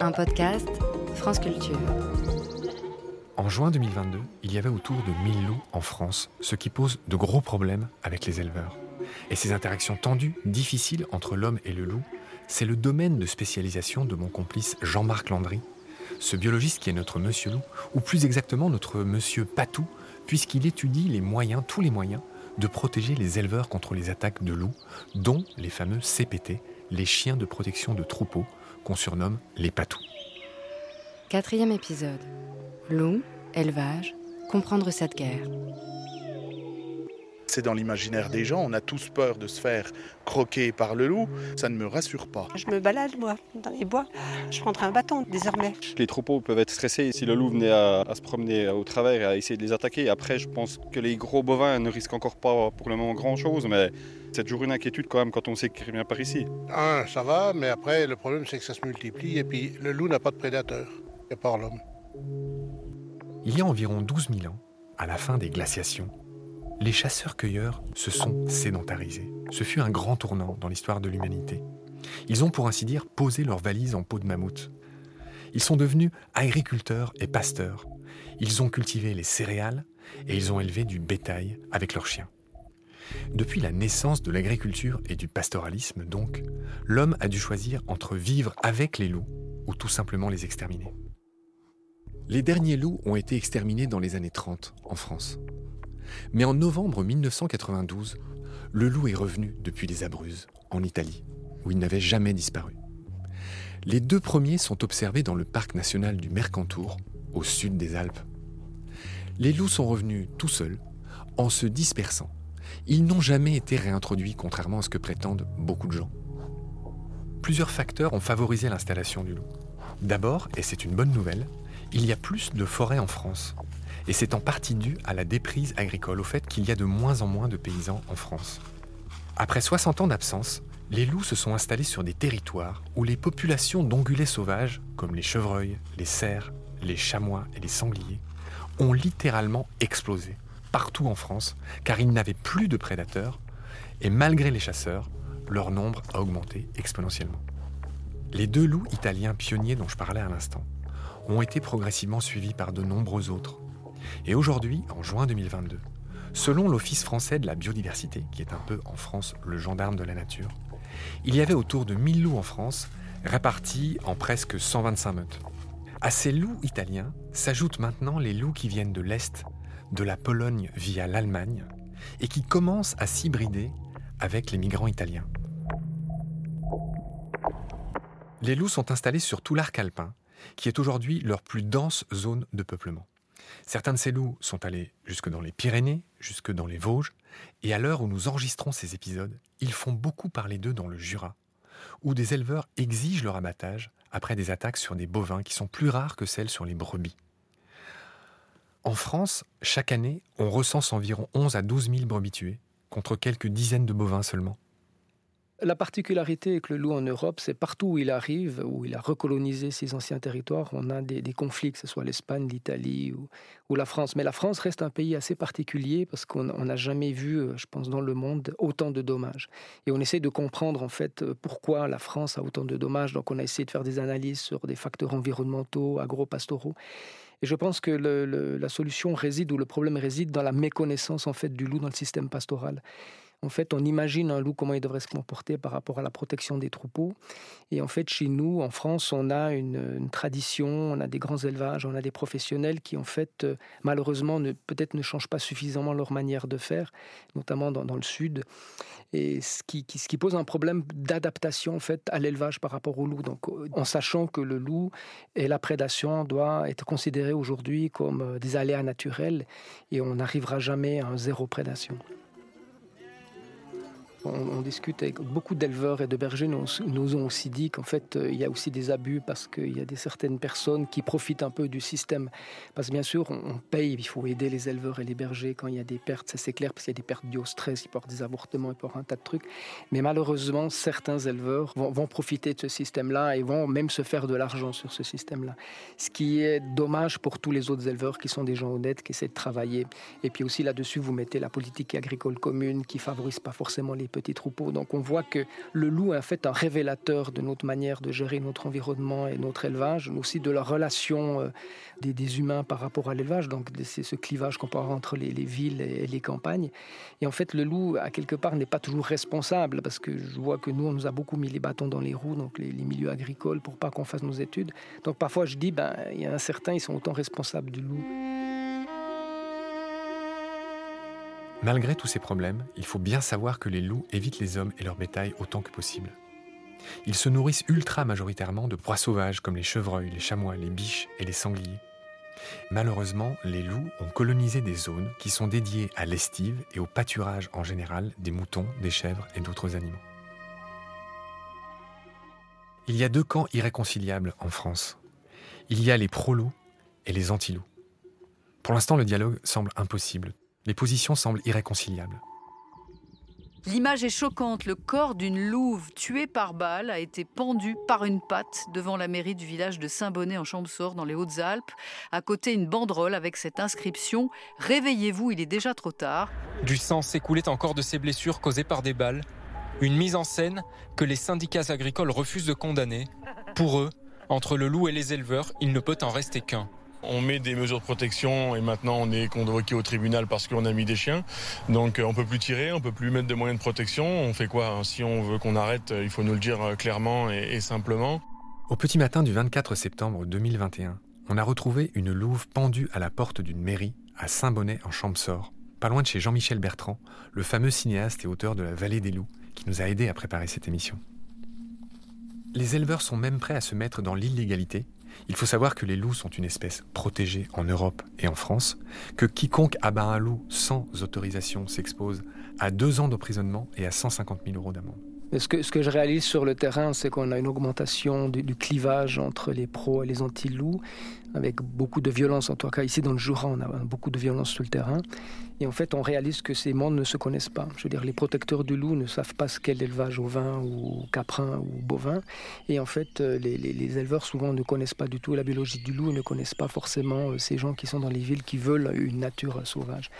Un podcast France Culture. En juin 2022, il y avait autour de 1000 loups en France, ce qui pose de gros problèmes avec les éleveurs. Et ces interactions tendues, difficiles entre l'homme et le loup, c'est le domaine de spécialisation de mon complice Jean-Marc Landry, ce biologiste qui est notre monsieur loup, ou plus exactement notre monsieur patou, puisqu'il étudie les moyens, tous les moyens, de protéger les éleveurs contre les attaques de loups, dont les fameux CPT, les chiens de protection de troupeaux, qu'on surnomme les patous. Quatrième épisode. Loup, élevage, comprendre cette guerre. C'est dans l'imaginaire des gens, on a tous peur de se faire croquer par le loup, ça ne me rassure pas. Je me balade, moi, dans les bois. Je prendrai un bâton désormais. Les troupeaux peuvent être stressés si le loup venait à, à se promener au travers et à essayer de les attaquer. Après, je pense que les gros bovins ne risquent encore pas pour le moment grand-chose, mais c'est toujours une inquiétude quand même quand on sait qu'il vient par ici. Un, ça va, mais après, le problème, c'est que ça se multiplie et puis le loup n'a pas de prédateur, à part l'homme. Il y a environ 12 000 ans, à la fin des glaciations, les chasseurs-cueilleurs se sont sédentarisés. Ce fut un grand tournant dans l'histoire de l'humanité. Ils ont pour ainsi dire posé leurs valises en peau de mammouth. Ils sont devenus agriculteurs et pasteurs. Ils ont cultivé les céréales et ils ont élevé du bétail avec leurs chiens. Depuis la naissance de l'agriculture et du pastoralisme, donc, l'homme a dû choisir entre vivre avec les loups ou tout simplement les exterminer. Les derniers loups ont été exterminés dans les années 30 en France. Mais en novembre 1992, le loup est revenu depuis les Abruzzes, en Italie, où il n'avait jamais disparu. Les deux premiers sont observés dans le parc national du Mercantour, au sud des Alpes. Les loups sont revenus tout seuls, en se dispersant. Ils n'ont jamais été réintroduits, contrairement à ce que prétendent beaucoup de gens. Plusieurs facteurs ont favorisé l'installation du loup. D'abord, et c'est une bonne nouvelle, il y a plus de forêts en France, et c'est en partie dû à la déprise agricole, au fait qu'il y a de moins en moins de paysans en France. Après 60 ans d'absence, les loups se sont installés sur des territoires où les populations d'ongulés sauvages, comme les chevreuils, les cerfs, les chamois et les sangliers, ont littéralement explosé partout en France, car ils n'avaient plus de prédateurs, et malgré les chasseurs, leur nombre a augmenté exponentiellement. Les deux loups italiens pionniers dont je parlais à l'instant ont été progressivement suivis par de nombreux autres, et aujourd'hui, en juin 2022, selon l'Office français de la biodiversité, qui est un peu en France le gendarme de la nature, il y avait autour de 1000 loups en France, répartis en presque 125 meutes. À ces loups italiens s'ajoutent maintenant les loups qui viennent de l'Est, de la Pologne via l'Allemagne, et qui commencent à s'hybrider avec les migrants italiens. Les loups sont installés sur tout l'arc alpin, qui est aujourd'hui leur plus dense zone de peuplement. Certains de ces loups sont allés jusque dans les Pyrénées, jusque dans les Vosges, et à l'heure où nous enregistrons ces épisodes, ils font beaucoup parler d'eux dans le Jura, où des éleveurs exigent leur abattage après des attaques sur des bovins qui sont plus rares que celles sur les brebis. En France, chaque année, on recense environ 11 à 12 000 brebis tuées, contre quelques dizaines de bovins seulement. La particularité avec le loup en Europe, c'est partout où il arrive, où il a recolonisé ses anciens territoires, on a des, conflits, que ce soit l'Espagne, l'Italie ou, la France. Mais la France reste un pays assez particulier parce qu'on n'a jamais vu, euh, je pense, dans le monde autant de dommages. Et on essaie de comprendre en fait pourquoi la France a autant de dommages. Donc on a essayé de faire des analyses sur des facteurs environnementaux, agro-pastoraux. Et je pense que la solution réside ou le problème réside dans la méconnaissance en fait du loup dans le système pastoral. En fait, on imagine un loup comment il devrait se comporter par rapport à la protection des troupeaux. Et en fait, chez nous, en France, on a une, tradition, on a des grands élevages, on a des professionnels qui, en fait, euh, malheureusement, peut-être ne changent pas suffisamment leur manière de faire, notamment dans, le sud. Et ce qui, qui, ce qui pose un problème d'adaptation, en fait, à l'élevage par rapport au loup. Donc, en sachant que le loup et la prédation doivent être considérés aujourd'hui comme euh, des aléas naturels et on n'arrivera jamais à un zéro prédation on, discute avec beaucoup d'éleveurs et de bergers, nous, nous ont aussi dit qu'en fait, euh, il y a aussi des abus parce qu'il y a des certaines personnes qui profitent un peu du système. Parce que bien sûr, on, paye, il faut aider les éleveurs et les bergers quand il y a des pertes, ça c'est clair, parce qu'il y a des pertes dues au stress, il peut y avoir des avortements, il peut y avoir un tas de trucs. Mais malheureusement, certains éleveurs vont, vont profiter de ce système-là et vont même se faire de l'argent sur ce système-là. Ce qui est dommage pour tous les autres éleveurs qui sont des gens honnêtes, qui essaient de travailler. Et puis aussi là-dessus, vous mettez la politique agricole commune qui favorise pas forcément les petits troupeaux. Donc on voit que le loup est en fait un révélateur de notre manière de gérer notre environnement et notre élevage, mais aussi de la relation euh, des, humains par rapport à l'élevage. Donc c'est ce clivage qu'on peut avoir entre les, villes et les campagnes. Et en fait, le loup, à quelque part, n'est pas toujours responsable parce que je vois que nous, on nous a beaucoup mis les bâtons dans les roues, donc les, milieux agricoles, pour pas qu'on fasse nos études. Donc parfois, je dis, ben, il y a un certain, ils sont autant responsables du loup. Malgré tous ces problèmes, il faut bien savoir que les loups évitent les hommes et leur bétail autant que possible. Ils se nourrissent ultra majoritairement de proies sauvages comme les chevreuils, les chamois, les biches et les sangliers. Malheureusement, les loups ont colonisé des zones qui sont dédiées à l'estive et au pâturage en général des moutons, des chèvres et d'autres animaux. Il y a deux camps irréconciliables en France. Il y a les pro-loups et les anti-loups. Pour l'instant, le dialogue semble impossible. Les positions semblent irréconciliables. L'image est choquante. Le corps d'une louve tuée par balle a été pendu par une patte devant la mairie du village de Saint-Bonnet en Champsaur dans les Hautes-Alpes. À côté, une banderole avec cette inscription Réveillez-vous, il est déjà trop tard. Du sang s'écoulait encore de ces blessures causées par des balles. Une mise en scène que les syndicats agricoles refusent de condamner. Pour eux, entre le loup et les éleveurs, il ne peut en rester qu'un. On met des mesures de protection et maintenant on est convoqué au tribunal parce qu'on a mis des chiens. Donc euh, on peut plus tirer, on peut plus mettre de moyens de protection. On fait quoi hein Si on veut qu'on arrête, il faut nous le dire euh, clairement et, simplement. Au petit matin du 24 septembre 2021, on a retrouvé une louve pendue à la porte d'une mairie à Saint-Bonnet en Champsaur, pas loin de chez Jean-Michel Bertrand, le fameux cinéaste et auteur de La Vallée des loups, qui nous a aidés à préparer cette émission. Les éleveurs sont même prêts à se mettre dans l'illégalité il faut savoir que les loups sont une espèce protégée en Europe et en France, que quiconque abat un loup sans autorisation s'expose à deux ans d'emprisonnement et à 150 000 euros d'amende. Ce que, je réalise sur le terrain, c'est qu'on a une augmentation du, clivage entre les pros et les anti-loups, avec beaucoup de violence. En tout cas, ici dans le Jura, on a beaucoup de violence sur le terrain. Et en fait, on réalise que ces mondes ne se connaissent pas. Je veux dire, les protecteurs du loup ne savent pas ce qu'est l'élevage vin ou caprin ou bovin. Et en fait, euh, les, les, éleveurs souvent ne connaissent pas du tout la biologie du loup, ne connaissent pas forcément euh, ces gens qui sont dans les villes qui veulent une nature sauvage.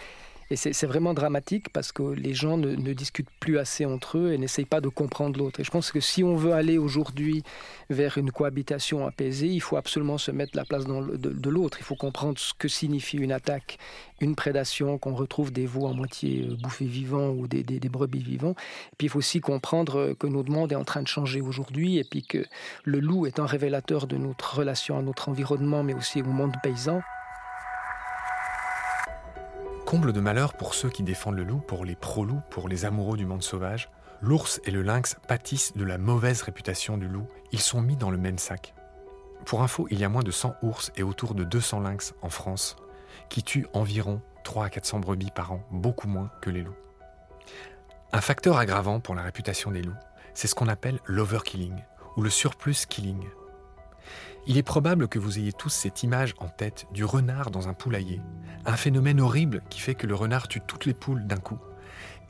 Et c'est vraiment dramatique parce que les gens ne, discutent plus assez entre eux et n'essayent pas de comprendre l'autre. Et je pense que si on veut aller aujourd'hui vers une cohabitation apaisée, il faut absolument se mettre la place de, l'autre. Il faut comprendre ce que signifie une attaque, une prédation, qu'on retrouve des veaux à moitié euh, bouffés vivants ou des, brebis vivants. Et puis il faut aussi comprendre que notre monde est en train de changer aujourd'hui et puis que le loup est un révélateur de notre relation à notre environnement, mais aussi au monde paysan. Comble de malheur pour ceux qui défendent le loup, pour les pro-loups, pour les amoureux du monde sauvage, l'ours et le lynx pâtissent de la mauvaise réputation du loup. Ils sont mis dans le même sac. Pour info, il y a moins de 100 ours et autour de 200 lynx en France, qui tuent environ 3 à 400 brebis par an, beaucoup moins que les loups. Un facteur aggravant pour la réputation des loups, c'est ce qu'on appelle l'overkilling, ou le surplus killing. Il est probable que vous ayez tous cette image en tête du renard dans un poulailler, un phénomène horrible qui fait que le renard tue toutes les poules d'un coup.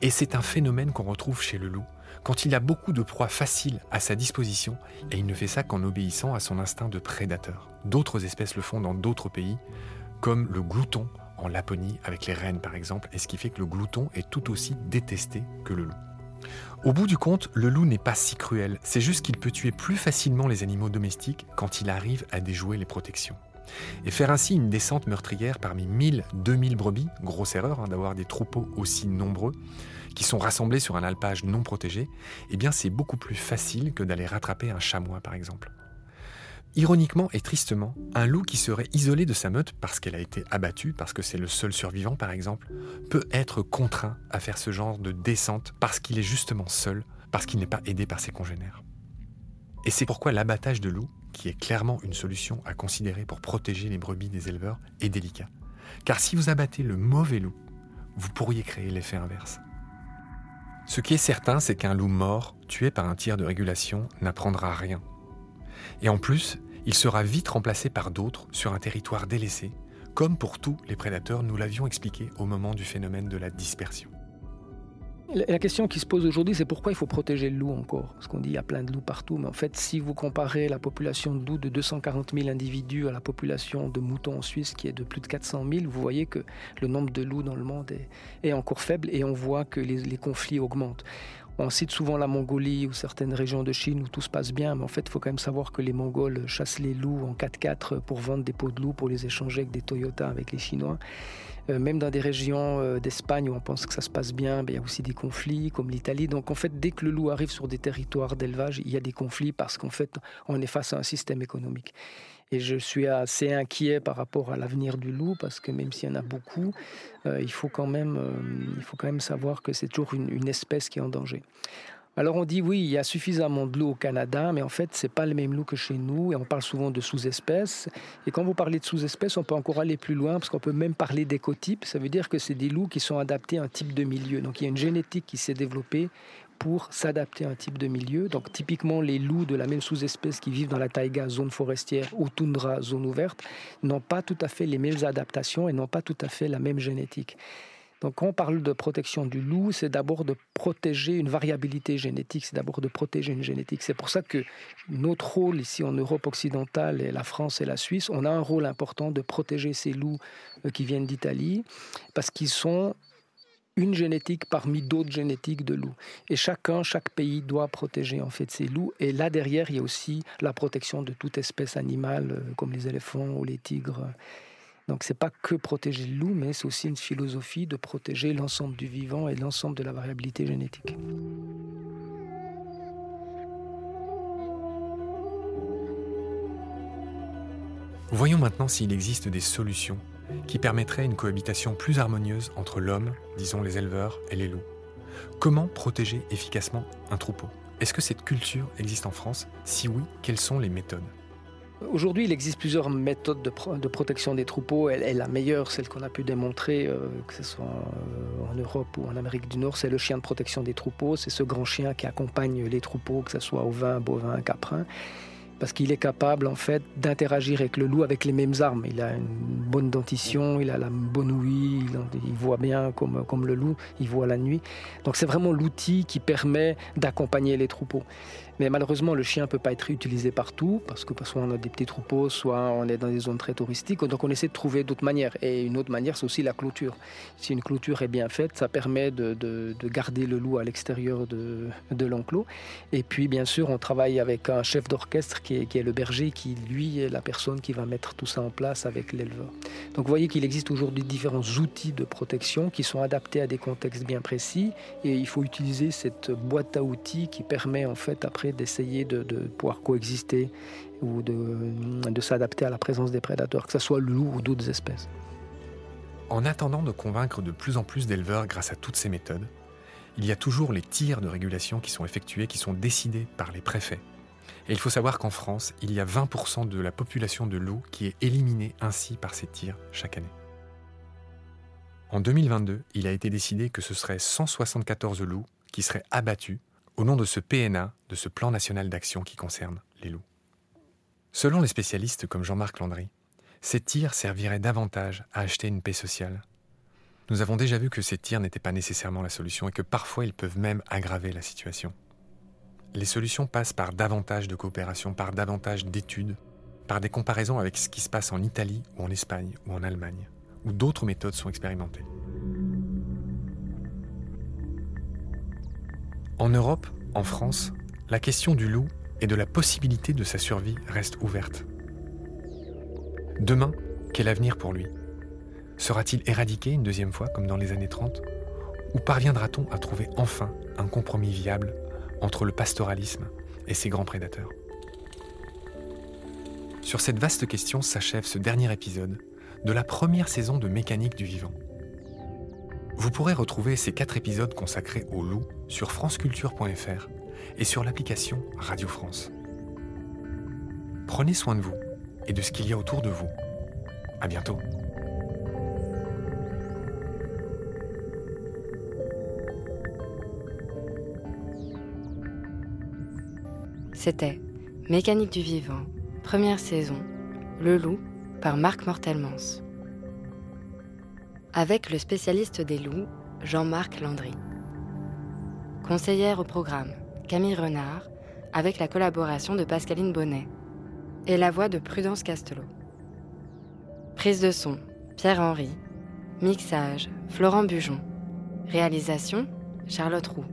Et c'est un phénomène qu'on retrouve chez le loup, quand il a beaucoup de proies faciles à sa disposition, et il ne fait ça qu'en obéissant à son instinct de prédateur. D'autres espèces le font dans d'autres pays, comme le glouton en Laponie avec les rennes par exemple, et ce qui fait que le glouton est tout aussi détesté que le loup. Au bout du compte, le loup n'est pas si cruel, c'est juste qu'il peut tuer plus facilement les animaux domestiques quand il arrive à déjouer les protections. Et faire ainsi une descente meurtrière parmi 1000-2000 brebis, grosse erreur hein, d'avoir des troupeaux aussi nombreux, qui sont rassemblés sur un alpage non protégé, eh bien c'est beaucoup plus facile que d'aller rattraper un chamois par exemple. Ironiquement et tristement, un loup qui serait isolé de sa meute parce qu'elle a été abattue, parce que c'est le seul survivant par exemple, peut être contraint à faire ce genre de descente parce qu'il est justement seul, parce qu'il n'est pas aidé par ses congénères. Et c'est pourquoi l'abattage de loups, qui est clairement une solution à considérer pour protéger les brebis des éleveurs, est délicat. Car si vous abattez le mauvais loup, vous pourriez créer l'effet inverse. Ce qui est certain, c'est qu'un loup mort, tué par un tir de régulation, n'apprendra rien et en plus, il sera vite remplacé par d'autres sur un territoire délaissé, comme pour tous les prédateurs, nous l'avions expliqué au moment du phénomène de la dispersion. La question qui se pose aujourd'hui, c'est pourquoi il faut protéger le loup encore? Parce qu'on dit qu'il y a plein de loups partout, mais en fait, si vous comparez la population de loups de 240 000 individus à la population de moutons en Suisse qui est de plus de 400 000, vous voyez que le nombre de loups dans le monde est, encore faible et on voit que les conflits augmentent On cite souvent la Mongolie ou certaines régions de Chine où tout se passe bien, mais en fait, il faut quand même savoir que les Mongols chassent les loups en 4x4 pour vendre des peaux de loups, pour les échanger avec des Toyota, avec les Chinois. Euh, même dans des régions euh, d'Espagne où on pense que ça se passe bien, ben, il y a aussi des conflits, comme l'Italie. Donc en fait, dès que le loup arrive sur des territoires d'élevage, il y a des conflits parce qu'en fait, on est face à un système économique. Et je suis assez inquiet par rapport à l'avenir du loup parce que même s'il y en a beaucoup, euh, il, faut quand même, euh, il faut quand même savoir que c'est toujours une, une, espèce qui est en danger. Alors on dit oui, il y a suffisamment de loups au Canada, mais en fait c'est pas le même loup que chez nous et on parle souvent de sous-espèces. Et quand vous parlez de sous-espèces, on peut encore aller plus loin parce qu'on peut même parler d'écotypes. Ça veut dire que c'est des loups qui sont adaptés à un type de milieu. Donc il y a une génétique qui s'est développée pour s'adapter à un type de milieu. Donc typiquement les loups de la même sous-espèce qui vivent dans la taïga, zone forestière, ou toundra, zone ouverte, n'ont pas tout à fait les mêmes adaptations et n'ont pas tout à fait la même génétique. Donc quand on parle de protection du loup, c'est d'abord de protéger une variabilité génétique, c'est d'abord de protéger une génétique. C'est pour ça que notre rôle ici en Europe occidentale, et la France et la Suisse, on a un rôle important de protéger ces loups euh, qui viennent d'Italie, parce qu'ils sont une génétique parmi d'autres génétiques de loups. Et chacun, chaque pays doit protéger en fait ces loups. Et là derrière, il y a aussi la protection de toute espèce animale, euh, comme les éléphants ou les tigres. Donc c'est pas que protéger le loup, mais c'est aussi une philosophie de protéger l'ensemble du vivant et l'ensemble de la variabilité génétique. Voyons maintenant s'il existe des solutions qui permettrait une cohabitation plus harmonieuse entre l'homme, disons les éleveurs, et les loups. Comment protéger efficacement un troupeau? Est-ce que cette culture existe en France? Si oui, quelles sont les méthodes? Aujourd'hui, il existe plusieurs méthodes de, pro de protection des troupeaux. La meilleure, celle qu'on a pu démontrer, euh, que ce soit euh, en Europe ou en Amérique du Nord, c'est le chien de protection des troupeaux. C'est ce grand chien qui accompagne les troupeaux, que ce soit ovins, bovins, caprins parce qu'il est capable en fait d'interagir avec le loup avec les mêmes armes. Il a une bonne dentition, il a la bonne ouïe, il, voit bien comme, comme le loup, il voit la nuit. Donc c'est vraiment l'outil qui permet d'accompagner les troupeaux. Mais malheureusement, le chien ne peut pas être utilisé partout, parce que soit on a des petits troupeaux, soit on est dans des zones très touristiques. Donc on essaie de trouver d'autres manières. Et une autre manière, c'est aussi la clôture. Si une clôture est bien faite, ça permet de, de, de garder le loup à l'extérieur de, de l'enclos. Et puis, bien sûr, on travaille avec un chef d'orchestre qui qui est le berger, qui lui est la personne qui va mettre tout ça en place avec l'éleveur. Donc vous voyez qu'il existe aujourd'hui différents outils de protection qui sont adaptés à des contextes bien précis. Et il faut utiliser cette boîte à outils qui permet en fait après d'essayer de, pouvoir coexister ou de, s'adapter à la présence des prédateurs, que ce soit le loup ou d'autres espèces. En attendant de convaincre de plus en plus d'éleveurs grâce à toutes ces méthodes, il y a toujours les tirs de régulation qui sont effectués, qui sont décidés par les préfets. Et il faut savoir qu'en France, il y a 20% de la population de loups qui est éliminée ainsi par ces tirs chaque année. En 2022, il a été décidé que ce serait 174 loups qui seraient abattus au nom de ce PNA, de ce plan national d'action qui concerne les loups. Selon les spécialistes comme Jean-Marc Landry, ces tirs serviraient davantage à acheter une paix sociale. Nous avons déjà vu que ces tirs n'étaient pas nécessairement la solution et que parfois ils peuvent même aggraver la situation. Les solutions passent par davantage de coopération, par davantage d'études, par des comparaisons avec ce qui se passe en Italie ou en Espagne ou en Allemagne, où d'autres méthodes sont expérimentées. En Europe, en France, la question du loup et de la possibilité de sa survie reste ouverte. Demain, quel avenir pour lui? Sera-t-il éradiqué une deuxième fois comme dans les années 30 Ou parviendra-t-on à trouver enfin un compromis viable entre le pastoralisme et ses grands prédateurs? Sur cette vaste question s'achève ce dernier épisode de la première saison de Mécanique du vivant. Vous pourrez retrouver ces quatre épisodes consacrés au loup sur franceculture.fr et sur l'application Radio France. Prenez soin de vous et de ce qu'il y a autour de vous. À bientôt. C'était Mécanique du vivant, première saison, Le loup, par Marc Mortelmans avec le spécialiste des loups, Jean-Marc Landry. Conseillère au programme, Camille Renard, avec la collaboration de Pascaline Bonnet. Et la voix de Prudence Castelot. Prise de son, Pierre-Henri. Mixage, Florent Bujon. Réalisation, Charlotte Roux.